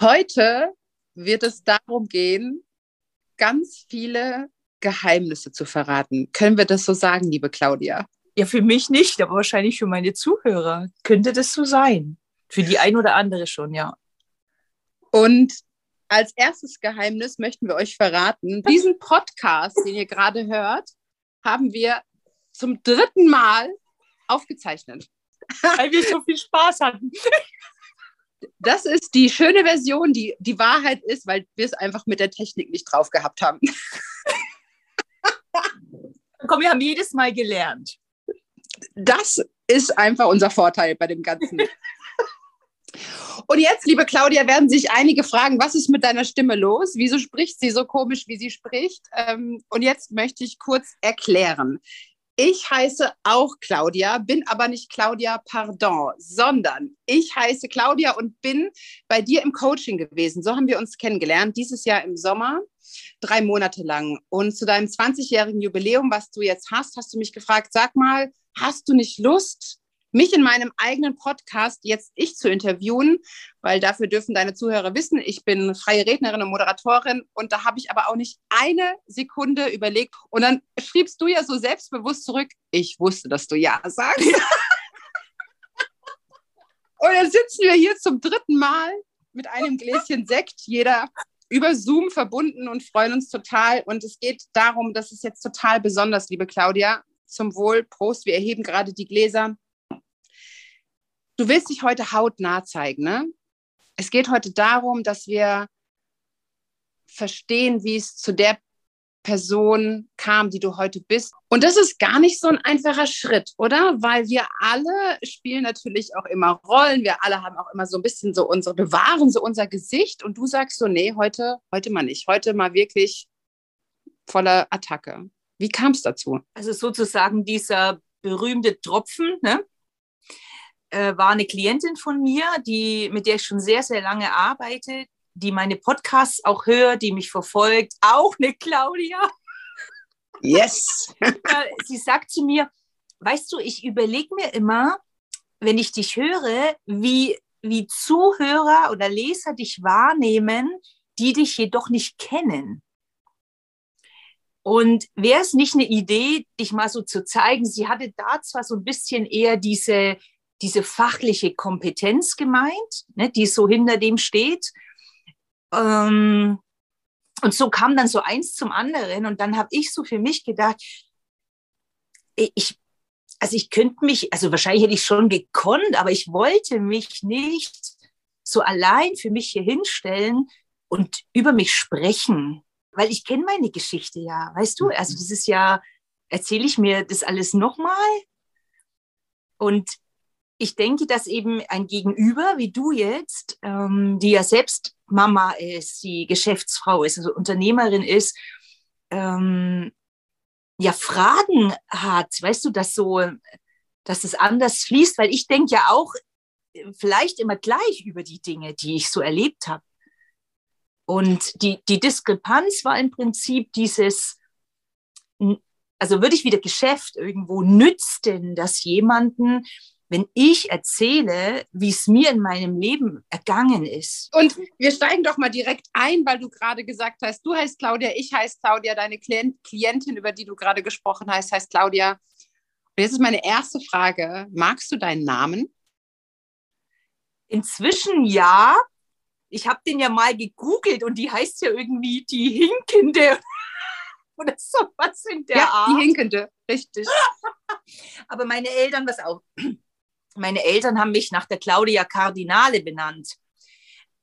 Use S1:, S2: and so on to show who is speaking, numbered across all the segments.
S1: Heute wird es darum gehen, ganz viele Geheimnisse zu verraten. Können wir das so sagen, liebe Claudia?
S2: Ja, für mich nicht, aber wahrscheinlich für meine Zuhörer könnte das so sein. Für die ein oder andere schon, ja.
S1: Und als erstes Geheimnis möchten wir euch verraten, diesen Podcast, den ihr gerade hört, haben wir zum dritten Mal aufgezeichnet.
S2: Weil wir so viel Spaß hatten.
S1: Das ist die schöne Version, die die Wahrheit ist, weil wir es einfach mit der Technik nicht drauf gehabt haben.
S2: Komm, wir haben jedes Mal gelernt.
S1: Das ist einfach unser Vorteil bei dem Ganzen. Und jetzt, liebe Claudia, werden sich einige fragen, was ist mit deiner Stimme los? Wieso spricht sie so komisch, wie sie spricht? Ähm, und jetzt möchte ich kurz erklären. Ich heiße auch Claudia, bin aber nicht Claudia Pardon, sondern ich heiße Claudia und bin bei dir im Coaching gewesen. So haben wir uns kennengelernt, dieses Jahr im Sommer, drei Monate lang. Und zu deinem 20-jährigen Jubiläum, was du jetzt hast, hast du mich gefragt, sag mal, hast du nicht Lust, mich in meinem eigenen Podcast jetzt ich zu interviewen, weil dafür dürfen deine Zuhörer wissen, ich bin freie Rednerin und Moderatorin und da habe ich aber auch nicht eine Sekunde überlegt und dann schriebst du ja so selbstbewusst zurück, ich wusste, dass du ja sagst. und dann sitzen wir hier zum dritten Mal mit einem Gläschen Sekt, jeder über Zoom verbunden und freuen uns total. Und es geht darum, das ist jetzt total besonders, liebe Claudia. Zum Wohl, Prost, wir erheben gerade die Gläser du willst dich heute hautnah zeigen, ne? Es geht heute darum, dass wir verstehen, wie es zu der Person kam, die du heute bist. Und das ist gar nicht so ein einfacher Schritt, oder? Weil wir alle spielen natürlich auch immer Rollen. Wir alle haben auch immer so ein bisschen so unsere, bewahren so unser Gesicht. Und du sagst so, nee, heute, heute mal nicht. Heute mal wirklich voller Attacke. Wie kam es dazu?
S2: Also sozusagen dieser berühmte Tropfen, ne? Äh, war eine Klientin von mir, die, mit der ich schon sehr, sehr lange arbeite, die meine Podcasts auch hört, die mich verfolgt, auch eine Claudia.
S1: Yes.
S2: Sie sagt zu mir, weißt du, ich überlege mir immer, wenn ich dich höre, wie, wie Zuhörer oder Leser dich wahrnehmen, die dich jedoch nicht kennen. Und wäre es nicht eine Idee, dich mal so zu zeigen? Sie hatte da zwar so ein bisschen eher diese diese fachliche Kompetenz gemeint, ne, die so hinter dem steht. Ähm, und so kam dann so eins zum anderen. Und dann habe ich so für mich gedacht, ich, also ich könnte mich, also wahrscheinlich hätte ich schon gekonnt, aber ich wollte mich nicht so allein für mich hier hinstellen und über mich sprechen, weil ich kenne meine Geschichte ja, weißt du? Also das ist ja, erzähle ich mir das alles nochmal? Und ich denke, dass eben ein Gegenüber wie du jetzt, ähm, die ja selbst Mama ist, die Geschäftsfrau ist, also Unternehmerin ist, ähm, ja Fragen hat, weißt du, dass so, dass es anders fließt, weil ich denke ja auch äh, vielleicht immer gleich über die Dinge, die ich so erlebt habe. Und die, die Diskrepanz war im Prinzip dieses, also würde ich wieder Geschäft irgendwo nützt denn das jemanden, wenn ich erzähle, wie es mir in meinem Leben ergangen ist.
S1: Und wir steigen doch mal direkt ein, weil du gerade gesagt hast, du heißt Claudia, ich heiße Claudia, deine Klientin, über die du gerade gesprochen hast, heißt Claudia. Und jetzt ist meine erste Frage, magst du deinen Namen?
S2: Inzwischen ja. Ich habe den ja mal gegoogelt und die heißt ja irgendwie die Hinkende oder sowas in der ja, Art.
S1: Die Hinkende, richtig.
S2: Aber meine Eltern, was auch, meine Eltern haben mich nach der Claudia Cardinale benannt.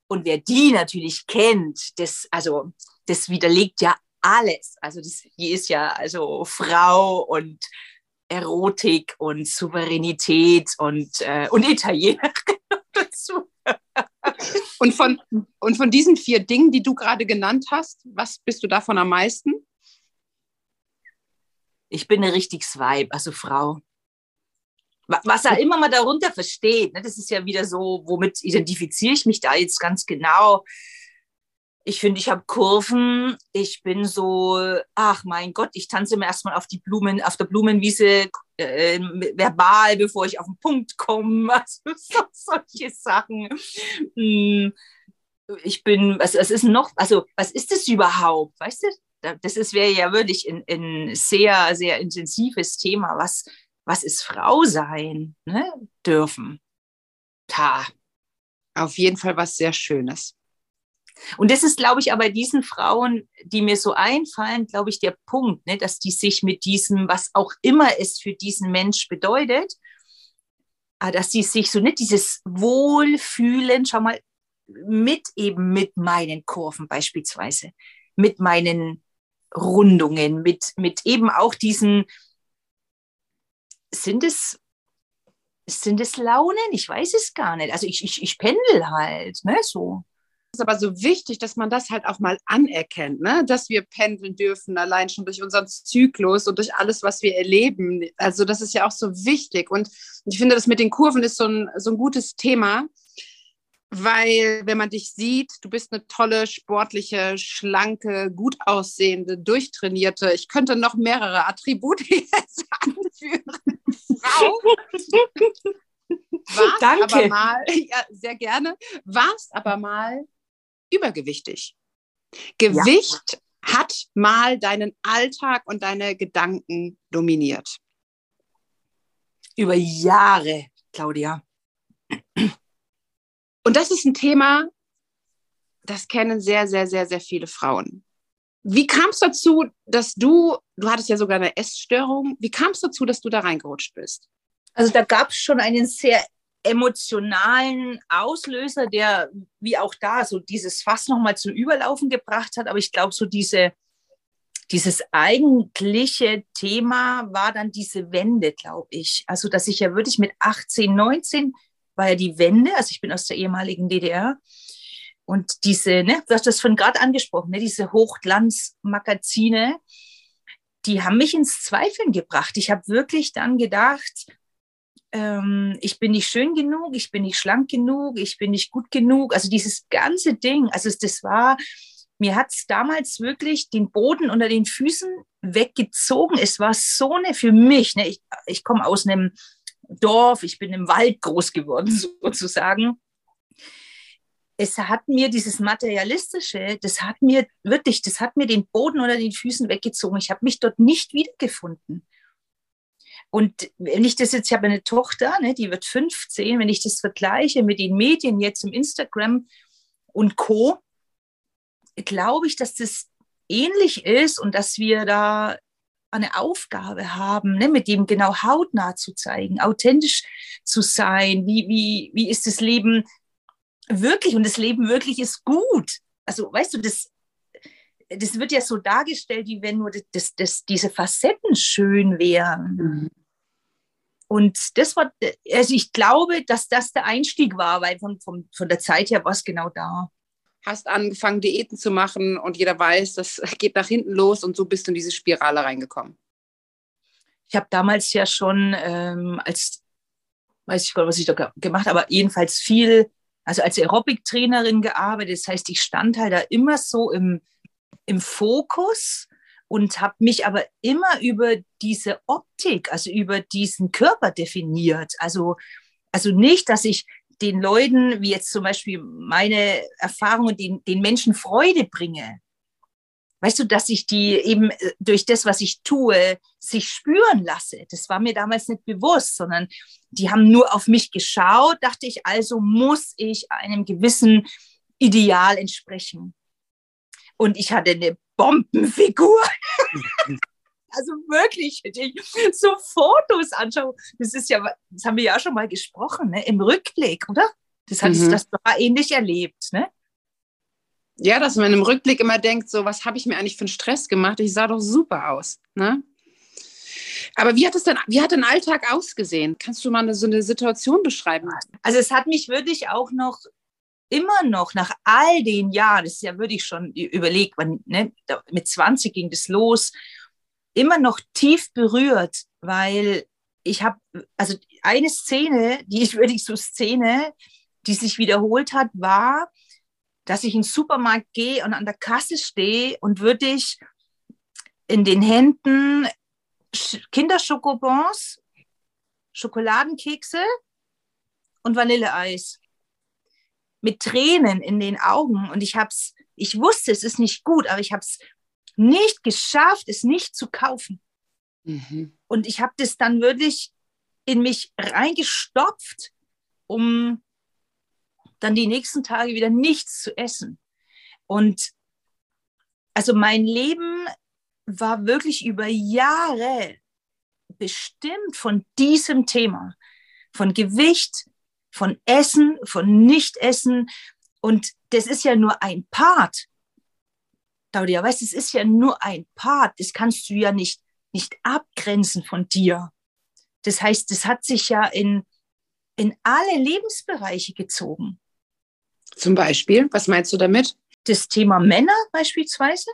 S2: Und wer die natürlich kennt, das, also, das widerlegt ja alles. Also, das, die ist ja also Frau und Erotik und Souveränität und, äh, und Italienerin dazu.
S1: und, von, und von diesen vier Dingen, die du gerade genannt hast, was bist du davon am meisten?
S2: Ich bin eine richtiges Weib, also Frau was er immer mal darunter versteht. Ne? Das ist ja wieder so, womit identifiziere ich mich da jetzt ganz genau. Ich finde, ich habe Kurven. Ich bin so, ach mein Gott, ich tanze mir erstmal auf die Blumen, auf der Blumenwiese äh, verbal, bevor ich auf den Punkt komme. Also so, solche Sachen. Hm. ich bin, was, was ist noch, also was ist das überhaupt? Weißt du, das wäre ja wirklich ein, ein sehr, sehr intensives Thema. Was, was ist Frau sein ne, dürfen?
S1: Ta. Auf jeden Fall was sehr Schönes.
S2: Und das ist, glaube ich, aber diesen Frauen, die mir so einfallen, glaube ich, der Punkt, ne, dass die sich mit diesem, was auch immer es für diesen Mensch bedeutet, ah, dass sie sich so nicht dieses Wohlfühlen, schau mal, mit eben mit meinen Kurven beispielsweise, mit meinen Rundungen, mit, mit eben auch diesen, sind es, sind es Launen? Ich weiß es gar nicht. Also ich, ich, ich pendel halt, ne, so.
S1: Es ist aber so wichtig, dass man das halt auch mal anerkennt, ne? dass wir pendeln dürfen, allein schon durch unseren Zyklus und durch alles, was wir erleben. Also das ist ja auch so wichtig. Und ich finde, das mit den Kurven ist so ein, so ein gutes Thema, weil wenn man dich sieht, du bist eine tolle, sportliche, schlanke, gut aussehende, durchtrainierte, ich könnte noch mehrere Attribute jetzt anführen. Frau. Warst Danke. aber mal, ja, sehr gerne, warst aber mal übergewichtig. Gewicht ja. hat mal deinen Alltag und deine Gedanken dominiert.
S2: Über Jahre, Claudia.
S1: Das ist ein Thema, das kennen sehr, sehr, sehr, sehr viele Frauen. Wie kam es dazu, dass du, du hattest ja sogar eine Essstörung, wie kam es dazu, dass du da reingerutscht bist?
S2: Also da gab es schon einen sehr emotionalen Auslöser, der wie auch da so dieses Fass nochmal zum Überlaufen gebracht hat. Aber ich glaube, so diese, dieses eigentliche Thema war dann diese Wende, glaube ich. Also, dass ich ja wirklich mit 18, 19 war ja die Wende, also ich bin aus der ehemaligen DDR. Und diese, ne, du hast das von gerade angesprochen, ne, diese Hochglanzmagazine, die haben mich ins Zweifeln gebracht. Ich habe wirklich dann gedacht, ähm, ich bin nicht schön genug, ich bin nicht schlank genug, ich bin nicht gut genug. Also dieses ganze Ding, also das war, mir hat es damals wirklich den Boden unter den Füßen weggezogen. Es war so eine für mich, ne, ich, ich komme aus einem Dorf, ich bin im Wald groß geworden sozusagen. Es hat mir dieses Materialistische, das hat mir wirklich, das hat mir den Boden unter den Füßen weggezogen. Ich habe mich dort nicht wiedergefunden. Und wenn ich das jetzt, ich habe eine Tochter, ne, die wird 15, wenn ich das vergleiche mit den Medien jetzt im Instagram und Co., glaube ich, dass das ähnlich ist und dass wir da eine Aufgabe haben, ne, mit dem genau hautnah zu zeigen, authentisch zu sein. Wie, wie, wie ist das Leben wirklich? Und das Leben wirklich ist gut. Also, weißt du, das, das wird ja so dargestellt, wie wenn nur das, das, diese Facetten schön wären. Mhm. Und das war, also ich glaube, dass das der Einstieg war, weil von, von, von der Zeit her war es genau da
S1: hast angefangen, Diäten zu machen und jeder weiß, das geht nach hinten los und so bist du in diese Spirale reingekommen.
S2: Ich habe damals ja schon ähm, als, weiß ich gar nicht, was ich da gemacht aber jedenfalls viel, also als Aerobic-Trainerin gearbeitet. Das heißt, ich stand halt da immer so im, im Fokus und habe mich aber immer über diese Optik, also über diesen Körper definiert. Also, also nicht, dass ich den Leuten, wie jetzt zum Beispiel meine Erfahrungen, den, den Menschen Freude bringe. Weißt du, dass ich die eben äh, durch das, was ich tue, sich spüren lasse. Das war mir damals nicht bewusst, sondern die haben nur auf mich geschaut, dachte ich, also muss ich einem gewissen Ideal entsprechen. Und ich hatte eine Bombenfigur. Also wirklich, wenn ich so Fotos anschaue, das ist ja, das haben wir ja schon mal gesprochen, ne? im Rückblick, oder? Das hat mhm. das war ähnlich erlebt, ne?
S1: Ja, dass man im Rückblick immer denkt, so, was habe ich mir eigentlich für einen Stress gemacht? Ich sah doch super aus, ne? Aber wie hat es denn, wie hat dein Alltag ausgesehen? Kannst du mal so eine Situation beschreiben?
S2: Also es hat mich wirklich auch noch immer noch nach all den Jahren, das ist ja wirklich schon überlegt, man, ne, mit 20 ging das los immer noch tief berührt, weil ich habe, also eine Szene, die ich wirklich so Szene, die sich wiederholt hat, war, dass ich in den Supermarkt gehe und an der Kasse stehe und wirklich in den Händen Kinderschokobons, Schokoladenkekse und Vanilleeis. Mit Tränen in den Augen und ich hab's, ich wusste, es ist nicht gut, aber ich habe es nicht geschafft, es nicht zu kaufen. Mhm. Und ich habe das dann wirklich in mich reingestopft, um dann die nächsten Tage wieder nichts zu essen. Und also mein Leben war wirklich über Jahre bestimmt von diesem Thema, von Gewicht, von Essen, von Nichtessen. Und das ist ja nur ein Part. Claudia, weißt du, es ist ja nur ein Part. Das kannst du ja nicht, nicht abgrenzen von dir. Das heißt, es hat sich ja in, in alle Lebensbereiche gezogen.
S1: Zum Beispiel, was meinst du damit?
S2: Das Thema Männer beispielsweise,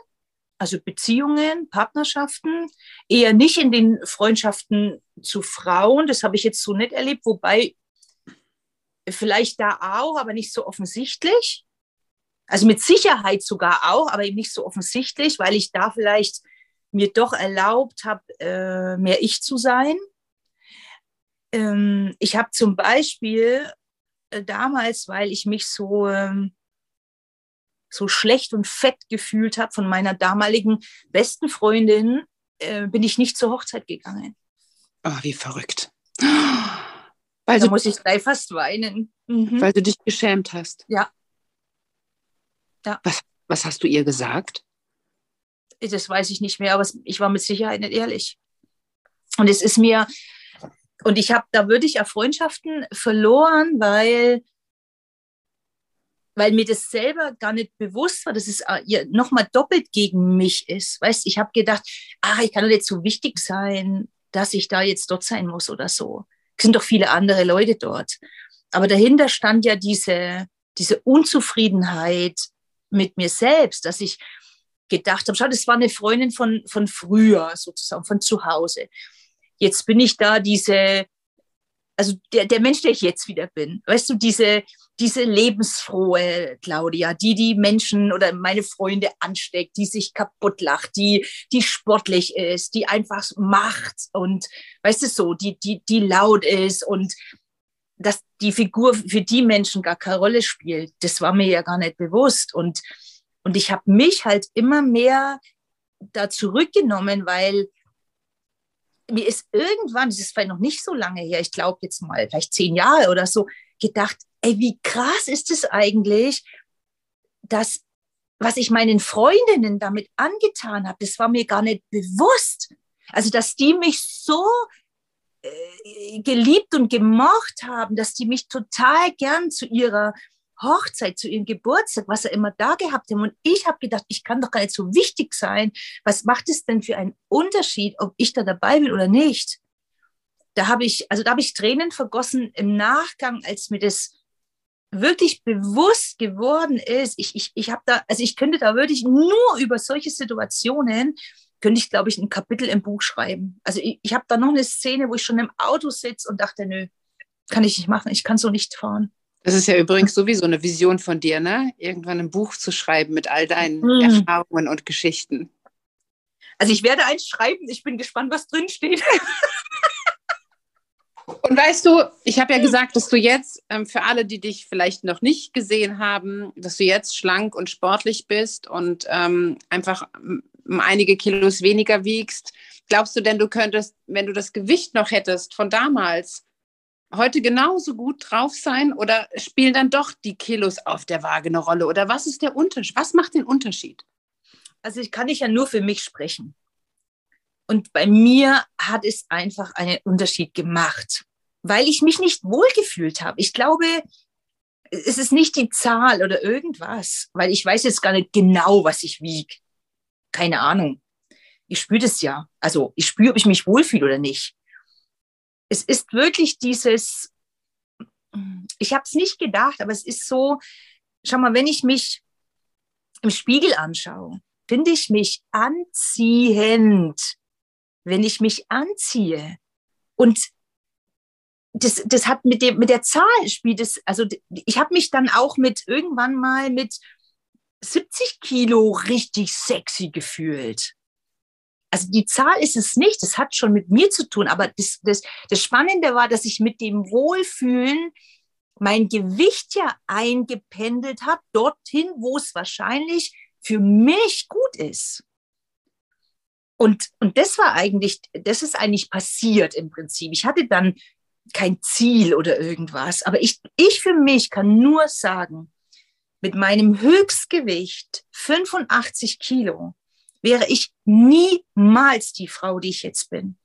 S2: also Beziehungen, Partnerschaften, eher nicht in den Freundschaften zu Frauen, das habe ich jetzt so nicht erlebt, wobei vielleicht da auch, aber nicht so offensichtlich. Also mit Sicherheit sogar auch, aber eben nicht so offensichtlich, weil ich da vielleicht mir doch erlaubt habe, äh, mehr ich zu sein. Ähm, ich habe zum Beispiel äh, damals, weil ich mich so, ähm, so schlecht und fett gefühlt habe von meiner damaligen besten Freundin, äh, bin ich nicht zur Hochzeit gegangen.
S1: Oh, wie verrückt.
S2: Weil da muss ich gleich fast weinen.
S1: Mhm. Weil du dich geschämt hast.
S2: Ja.
S1: Ja. Was, was hast du ihr gesagt?
S2: Das weiß ich nicht mehr, aber ich war mit Sicherheit nicht ehrlich. Und es ist mir, und ich habe da wirklich auch Freundschaften verloren, weil, weil mir das selber gar nicht bewusst war, dass es ja nochmal doppelt gegen mich ist. Weißt, ich habe gedacht, ach, ich kann doch nicht so wichtig sein, dass ich da jetzt dort sein muss oder so. Es sind doch viele andere Leute dort. Aber dahinter stand ja diese, diese Unzufriedenheit mit mir selbst, dass ich gedacht habe, schau, das war eine Freundin von, von früher, sozusagen, von zu Hause. Jetzt bin ich da diese, also der, der Mensch, der ich jetzt wieder bin, weißt du, diese, diese lebensfrohe Claudia, die die Menschen oder meine Freunde ansteckt, die sich kaputt lacht, die, die sportlich ist, die einfach macht und, weißt du, so, die, die, die laut ist und dass die Figur für die Menschen gar keine Rolle spielt, das war mir ja gar nicht bewusst und, und ich habe mich halt immer mehr da zurückgenommen, weil mir ist irgendwann, das ist vielleicht noch nicht so lange her, ich glaube jetzt mal vielleicht zehn Jahre oder so, gedacht, ey, wie krass ist es eigentlich, dass was ich meinen Freundinnen damit angetan habe, das war mir gar nicht bewusst. Also, dass die mich so geliebt und gemocht haben, dass die mich total gern zu ihrer Hochzeit, zu ihrem Geburtstag, was er immer da gehabt haben. Und ich habe gedacht, ich kann doch gar nicht so wichtig sein. Was macht es denn für einen Unterschied, ob ich da dabei bin oder nicht? Da habe ich, also da habe ich Tränen vergossen im Nachgang, als mir das wirklich bewusst geworden ist. Ich, ich, ich habe da, also ich könnte da wirklich nur über solche Situationen, könnte ich, glaube ich, ein Kapitel im Buch schreiben. Also ich, ich habe da noch eine Szene, wo ich schon im Auto sitze und dachte, nö, kann ich nicht machen, ich kann so nicht fahren.
S1: Das ist ja übrigens sowieso eine Vision von dir, ne? Irgendwann ein Buch zu schreiben mit all deinen mhm. Erfahrungen und Geschichten.
S2: Also ich werde eins schreiben, ich bin gespannt, was drin steht.
S1: Und weißt du, ich habe ja gesagt, dass du jetzt, ähm, für alle, die dich vielleicht noch nicht gesehen haben, dass du jetzt schlank und sportlich bist und ähm, einfach einige Kilos weniger wiegst. Glaubst du denn, du könntest, wenn du das Gewicht noch hättest von damals, heute genauso gut drauf sein oder spielen dann doch die Kilos auf der Waage eine Rolle? Oder was ist der Unterschied? Was macht den Unterschied?
S2: Also ich kann ich ja nur für mich sprechen. Und bei mir hat es einfach einen Unterschied gemacht, weil ich mich nicht wohlgefühlt habe. Ich glaube, es ist nicht die Zahl oder irgendwas, weil ich weiß jetzt gar nicht genau, was ich wiege. Keine Ahnung. Ich spüre das ja. Also ich spüre, ob ich mich wohlfühle oder nicht es ist wirklich dieses, ich habe es nicht gedacht, aber es ist so, schau mal, wenn ich mich im Spiegel anschaue, finde ich mich anziehend, wenn ich mich anziehe. Und das, das hat mit, dem, mit der Zahl spielt es, also ich habe mich dann auch mit irgendwann mal mit 70 Kilo richtig sexy gefühlt also die Zahl ist es nicht, das hat schon mit mir zu tun, aber das, das, das Spannende war, dass ich mit dem Wohlfühlen mein Gewicht ja eingependelt habe, dorthin, wo es wahrscheinlich für mich gut ist. Und, und das war eigentlich, das ist eigentlich passiert im Prinzip. Ich hatte dann kein Ziel oder irgendwas, aber ich, ich für mich kann nur sagen, mit meinem Höchstgewicht 85 Kilo wäre ich niemals die Frau, die ich jetzt bin.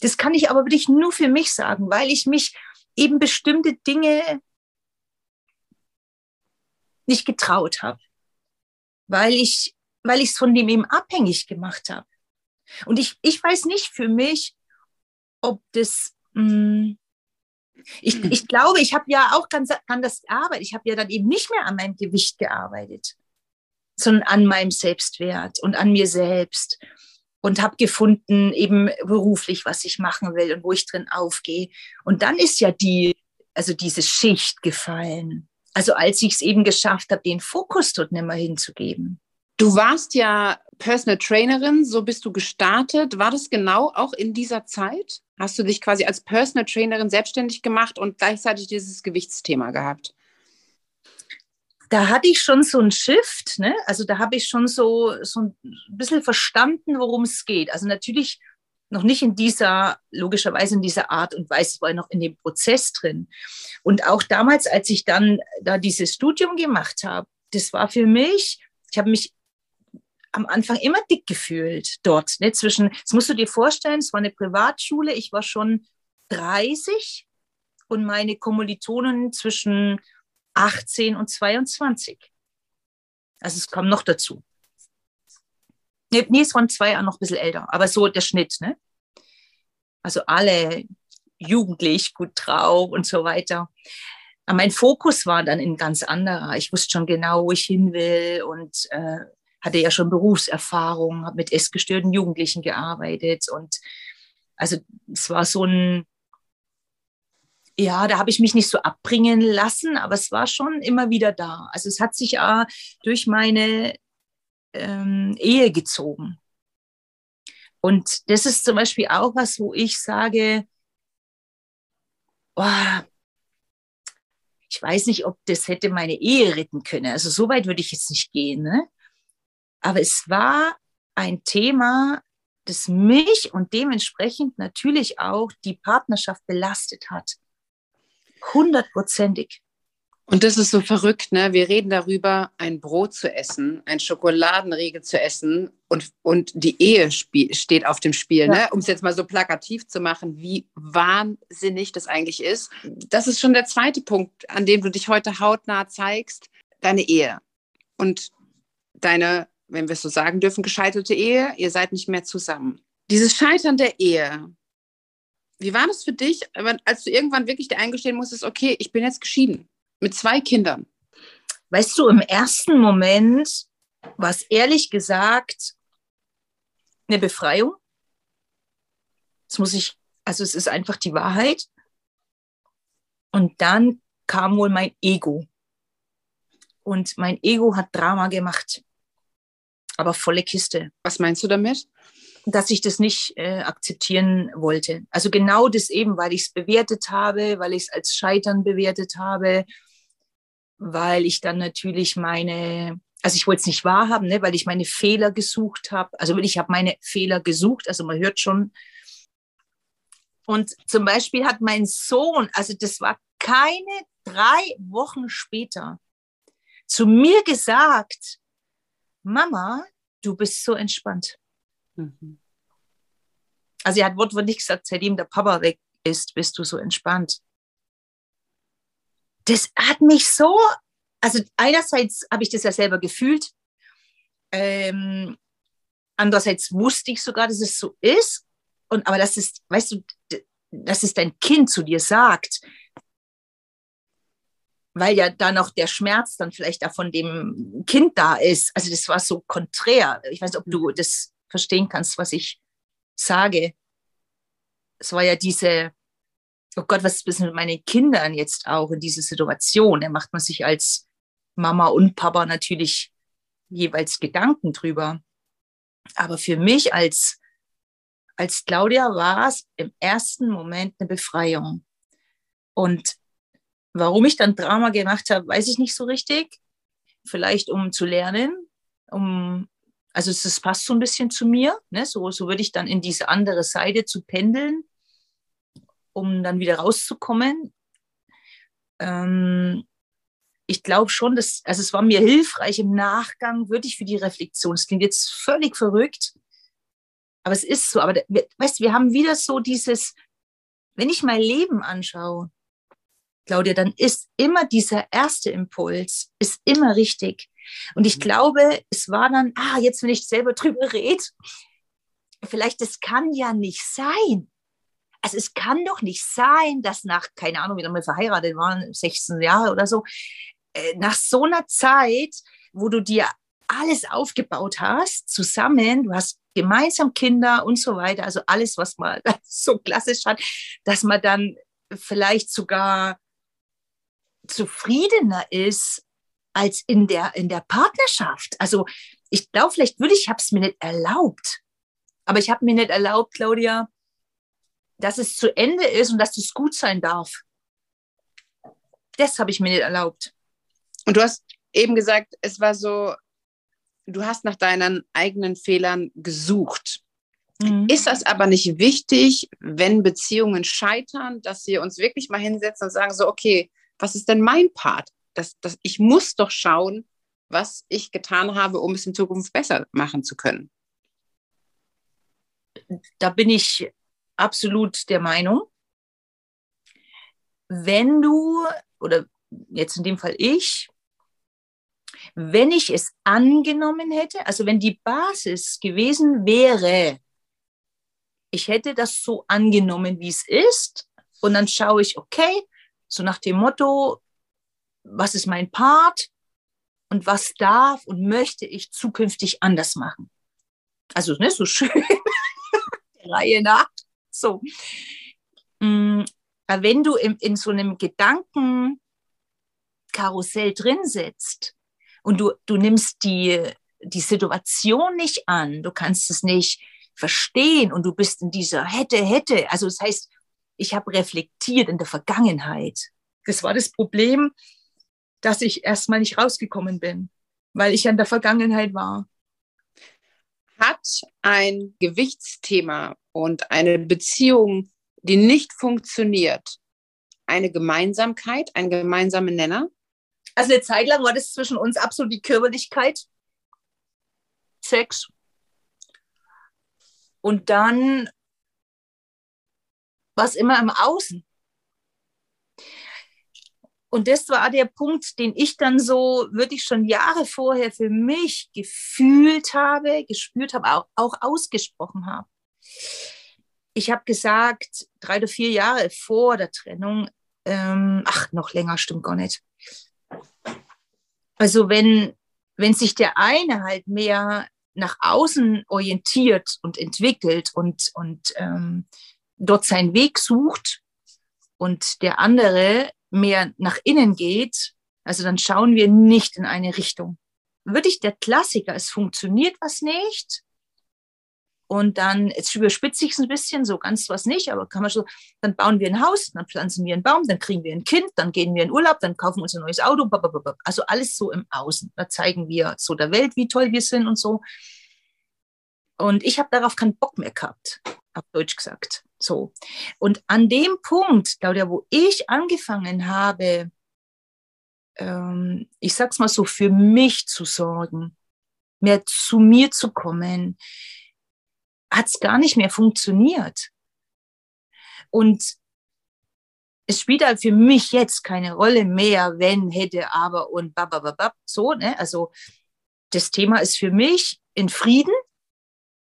S2: Das kann ich aber wirklich nur für mich sagen, weil ich mich eben bestimmte Dinge nicht getraut habe, weil ich weil ich es von dem eben abhängig gemacht habe. Und ich, ich weiß nicht für mich, ob das, mh, hm, ich, ich glaube, ich habe ja auch ganz anders gearbeitet. Ich habe ja dann eben nicht mehr an meinem Gewicht gearbeitet, sondern an meinem Selbstwert und an mir selbst und habe gefunden, eben beruflich, was ich machen will und wo ich drin aufgehe. Und dann ist ja die, also diese Schicht gefallen. Also als ich es eben geschafft habe, den Fokus dort nicht mehr hinzugeben.
S1: Du warst ja Personal Trainerin, so bist du gestartet. War das genau auch in dieser Zeit? Hast du dich quasi als Personal Trainerin selbstständig gemacht und gleichzeitig dieses Gewichtsthema gehabt?
S2: Da hatte ich schon so ein Shift, ne? also da habe ich schon so, so ein bisschen verstanden, worum es geht. Also natürlich noch nicht in dieser, logischerweise in dieser Art und Weise, war noch in dem Prozess drin. Und auch damals, als ich dann da dieses Studium gemacht habe, das war für mich, ich habe mich am Anfang immer dick gefühlt dort. Ne? Zwischen, das musst du dir vorstellen, es war eine Privatschule, ich war schon 30 und meine Kommilitonen zwischen 18 und 22. Also es kam noch dazu. Nee, nee es waren zwei Jahre noch ein bisschen älter, aber so der Schnitt. Ne? Also alle jugendlich, gut drauf und so weiter. Aber mein Fokus war dann ein ganz anderer. Ich wusste schon genau, wo ich hin will und äh, hatte ja schon Berufserfahrung, habe mit essgestörten Jugendlichen gearbeitet und also es war so ein, ja, da habe ich mich nicht so abbringen lassen, aber es war schon immer wieder da. Also es hat sich auch durch meine ähm, Ehe gezogen. Und das ist zum Beispiel auch was, wo ich sage, oh, ich weiß nicht, ob das hätte meine Ehe retten können. Also so weit würde ich jetzt nicht gehen. Ne? Aber es war ein Thema, das mich und dementsprechend natürlich auch die Partnerschaft belastet hat. Hundertprozentig.
S1: Und das ist so verrückt, ne? Wir reden darüber, ein Brot zu essen, ein Schokoladenriegel zu essen und, und die Ehe steht auf dem Spiel, ne? ja. ne? Um es jetzt mal so plakativ zu machen, wie wahnsinnig das eigentlich ist. Das ist schon der zweite Punkt, an dem du dich heute hautnah zeigst, deine Ehe und deine wenn wir es so sagen dürfen, gescheiterte Ehe, ihr seid nicht mehr zusammen. Dieses Scheitern der Ehe, wie war das für dich, als du irgendwann wirklich dir eingestehen musstest, okay, ich bin jetzt geschieden mit zwei Kindern?
S2: Weißt du, im ersten Moment war es ehrlich gesagt eine Befreiung. Das muss ich, also es ist einfach die Wahrheit. Und dann kam wohl mein Ego. Und mein Ego hat Drama gemacht aber volle Kiste.
S1: Was meinst du damit?
S2: Dass ich das nicht äh, akzeptieren wollte. Also genau das eben, weil ich es bewertet habe, weil ich es als Scheitern bewertet habe, weil ich dann natürlich meine, also ich wollte es nicht wahrhaben, ne, weil ich meine Fehler gesucht habe. Also ich habe meine Fehler gesucht, also man hört schon. Und zum Beispiel hat mein Sohn, also das war keine drei Wochen später, zu mir gesagt, Mama, du bist so entspannt. Mhm. Also er hat wortwörtlich gesagt, seitdem der Papa weg ist, bist du so entspannt. Das hat mich so, also einerseits habe ich das ja selber gefühlt, ähm, andererseits wusste ich sogar, dass es so ist. Und aber das ist, weißt du, dass es dein Kind zu dir sagt, weil ja da noch der Schmerz dann vielleicht da von dem Kind da ist. Also das war so konträr. Ich weiß nicht, ob du mhm. das verstehen kannst, was ich sage. Es war ja diese, oh Gott, was ist mit meinen Kindern jetzt auch in dieser Situation? Da macht man sich als Mama und Papa natürlich jeweils Gedanken drüber. Aber für mich als, als Claudia war es im ersten Moment eine Befreiung. Und warum ich dann Drama gemacht habe, weiß ich nicht so richtig. Vielleicht um zu lernen, um, also es passt so ein bisschen zu mir. Ne? So, so würde ich dann in diese andere Seite zu pendeln, um dann wieder rauszukommen. Ähm, ich glaube schon, dass, also es war mir hilfreich im Nachgang, würde ich für die Reflexion. Es klingt jetzt völlig verrückt, aber es ist so. Aber weißt du, wir haben wieder so dieses, wenn ich mein Leben anschaue, Claudia, dann ist immer dieser erste Impuls, ist immer richtig. Und ich mhm. glaube, es war dann, ah, jetzt, wenn ich selber drüber rede, vielleicht, das kann ja nicht sein. Also es kann doch nicht sein, dass nach, keine Ahnung, wie lange wir verheiratet waren, 16 Jahre oder so, äh, nach so einer Zeit, wo du dir alles aufgebaut hast, zusammen, du hast gemeinsam Kinder und so weiter, also alles, was man so klassisch hat, dass man dann vielleicht sogar zufriedener ist als in der, in der Partnerschaft. Also ich glaube, vielleicht würde ich, habe es mir nicht erlaubt. Aber ich habe mir nicht erlaubt, Claudia, dass es zu Ende ist und dass es gut sein darf. Das habe ich mir nicht erlaubt.
S1: Und du hast eben gesagt, es war so, du hast nach deinen eigenen Fehlern gesucht. Mhm. Ist das aber nicht wichtig, wenn Beziehungen scheitern, dass wir uns wirklich mal hinsetzen und sagen, so, okay, was ist denn mein Part? Das, das, ich muss doch schauen, was ich getan habe, um es in Zukunft besser machen zu können.
S2: Da bin ich absolut der Meinung. Wenn du, oder jetzt in dem Fall ich, wenn ich es angenommen hätte, also wenn die Basis gewesen wäre, ich hätte das so angenommen, wie es ist, und dann schaue ich, okay, so nach dem Motto, was ist mein Part und was darf und möchte ich zukünftig anders machen. Also ne, so schön der Reihe nach. So. Mm, wenn du in, in so einem Gedankenkarussell drin sitzt, und du, du nimmst die, die Situation nicht an, du kannst es nicht verstehen und du bist in dieser hätte, hätte. Also das heißt, ich habe reflektiert in der Vergangenheit. Das war das Problem, dass ich erstmal nicht rausgekommen bin, weil ich in der Vergangenheit war.
S1: Hat ein Gewichtsthema und eine Beziehung, die nicht funktioniert, eine Gemeinsamkeit, einen gemeinsamen Nenner?
S2: Also eine Zeit lang war das zwischen uns absolut die Körperlichkeit, Sex. Und dann war es immer im Außen. Und das war der Punkt, den ich dann so wirklich schon Jahre vorher für mich gefühlt habe, gespürt habe, auch, auch ausgesprochen habe. Ich habe gesagt, drei oder vier Jahre vor der Trennung, ähm, ach, noch länger stimmt gar nicht. Also wenn, wenn sich der eine halt mehr nach außen orientiert und entwickelt und, und ähm, dort seinen Weg sucht und der andere mehr nach innen geht, also dann schauen wir nicht in eine Richtung. Wirklich der Klassiker, es funktioniert was nicht, und dann, jetzt überspitze ich es ein bisschen, so ganz was nicht, aber kann man schon, dann bauen wir ein Haus, dann pflanzen wir einen Baum, dann kriegen wir ein Kind, dann gehen wir in Urlaub, dann kaufen wir uns ein neues Auto, also alles so im Außen. Da zeigen wir so der Welt, wie toll wir sind und so. Und ich habe darauf keinen Bock mehr gehabt, auf Deutsch gesagt. So. Und an dem Punkt, Claudia, wo ich angefangen habe, ähm, ich sag's mal so, für mich zu sorgen, mehr zu mir zu kommen, hat es gar nicht mehr funktioniert. Und es spielt halt für mich jetzt keine Rolle mehr, wenn, hätte, aber und babababab, so, ne? Also das Thema ist für mich in Frieden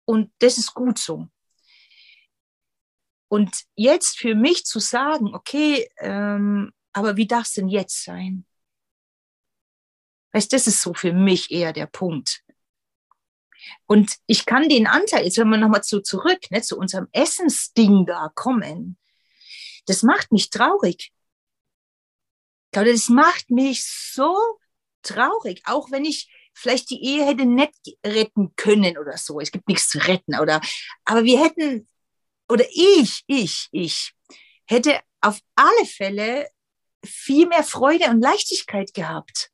S2: und das ist gut so. Und jetzt für mich zu sagen, okay, ähm, aber wie darf es denn jetzt sein? Weißt, das ist so für mich eher der Punkt. Und ich kann den Anteil, jetzt wenn wir nochmal zu, zurück, ne, zu unserem Essensding da kommen, das macht mich traurig. Das macht mich so traurig, auch wenn ich vielleicht die Ehe hätte nicht retten können oder so. Es gibt nichts zu retten, oder, aber wir hätten, oder ich, ich, ich, hätte auf alle Fälle viel mehr Freude und Leichtigkeit gehabt.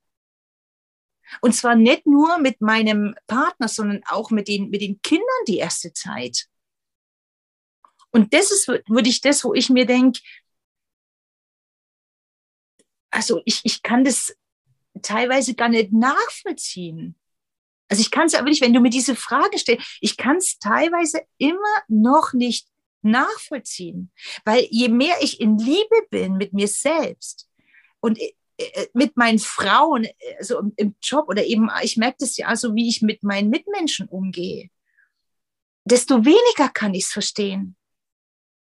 S2: Und zwar nicht nur mit meinem Partner, sondern auch mit den, mit den Kindern die erste Zeit. Und das ist, würde ich das, wo ich mir denke, also ich, ich kann das teilweise gar nicht nachvollziehen. Also ich kann es aber nicht, wenn du mir diese Frage stellst, ich kann es teilweise immer noch nicht nachvollziehen, weil je mehr ich in Liebe bin mit mir selbst und äh, äh, mit meinen Frauen, also im Job oder eben, ich merke das ja so, wie ich mit meinen Mitmenschen umgehe, desto weniger kann ich es verstehen.